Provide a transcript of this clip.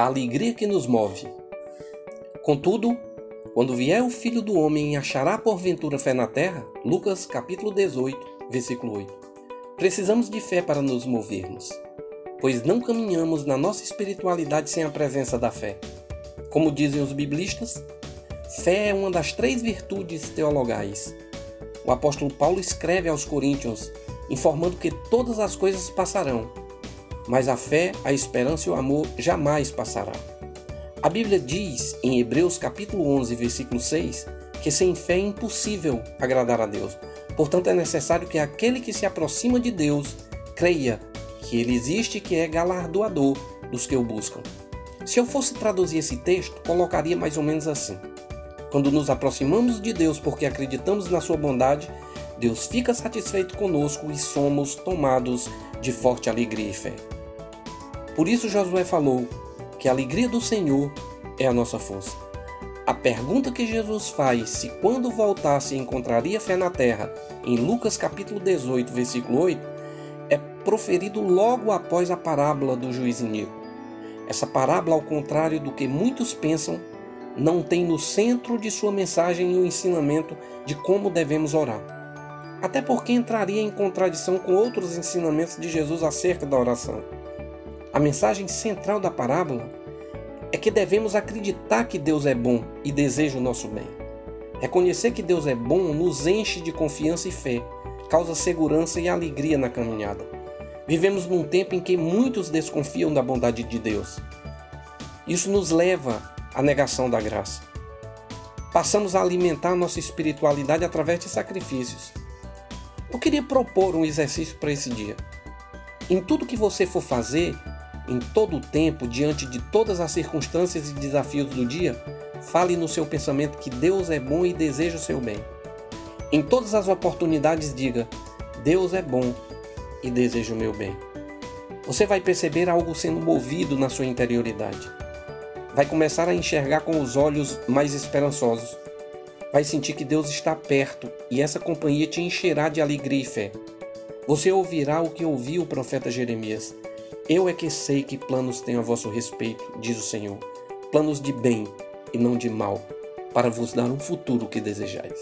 a alegria que nos move. Contudo, quando vier o Filho do Homem achará porventura fé na terra? Lucas capítulo 18, versículo 8. Precisamos de fé para nos movermos, pois não caminhamos na nossa espiritualidade sem a presença da fé. Como dizem os biblistas, fé é uma das três virtudes teologais. O apóstolo Paulo escreve aos Coríntios, informando que todas as coisas passarão, mas a fé, a esperança e o amor jamais passará. A Bíblia diz em Hebreus capítulo 11, versículo 6, que sem fé é impossível agradar a Deus. Portanto, é necessário que aquele que se aproxima de Deus creia que ele existe e que é galardoador dos que o buscam. Se eu fosse traduzir esse texto, colocaria mais ou menos assim: Quando nos aproximamos de Deus porque acreditamos na sua bondade, Deus fica satisfeito conosco e somos tomados de forte alegria e fé. Por isso Josué falou que a alegria do Senhor é a nossa força. A pergunta que Jesus faz se quando voltasse encontraria fé na terra, em Lucas capítulo 18, versículo 8, é proferido logo após a parábola do juiz Inigo. Essa parábola, ao contrário do que muitos pensam, não tem no centro de sua mensagem o ensinamento de como devemos orar. Até porque entraria em contradição com outros ensinamentos de Jesus acerca da oração. A mensagem central da parábola é que devemos acreditar que Deus é bom e deseja o nosso bem. Reconhecer que Deus é bom nos enche de confiança e fé, causa segurança e alegria na caminhada. Vivemos num tempo em que muitos desconfiam da bondade de Deus. Isso nos leva à negação da graça. Passamos a alimentar nossa espiritualidade através de sacrifícios. Eu queria propor um exercício para esse dia. Em tudo que você for fazer, em todo o tempo, diante de todas as circunstâncias e desafios do dia, fale no seu pensamento que Deus é bom e deseja o seu bem. Em todas as oportunidades, diga: Deus é bom e deseja o meu bem. Você vai perceber algo sendo movido na sua interioridade. Vai começar a enxergar com os olhos mais esperançosos. Vai sentir que Deus está perto e essa companhia te encherá de alegria e fé. Você ouvirá o que ouviu o profeta Jeremias. Eu é que sei que planos tenho a vosso respeito, diz o Senhor, planos de bem e não de mal, para vos dar um futuro que desejais.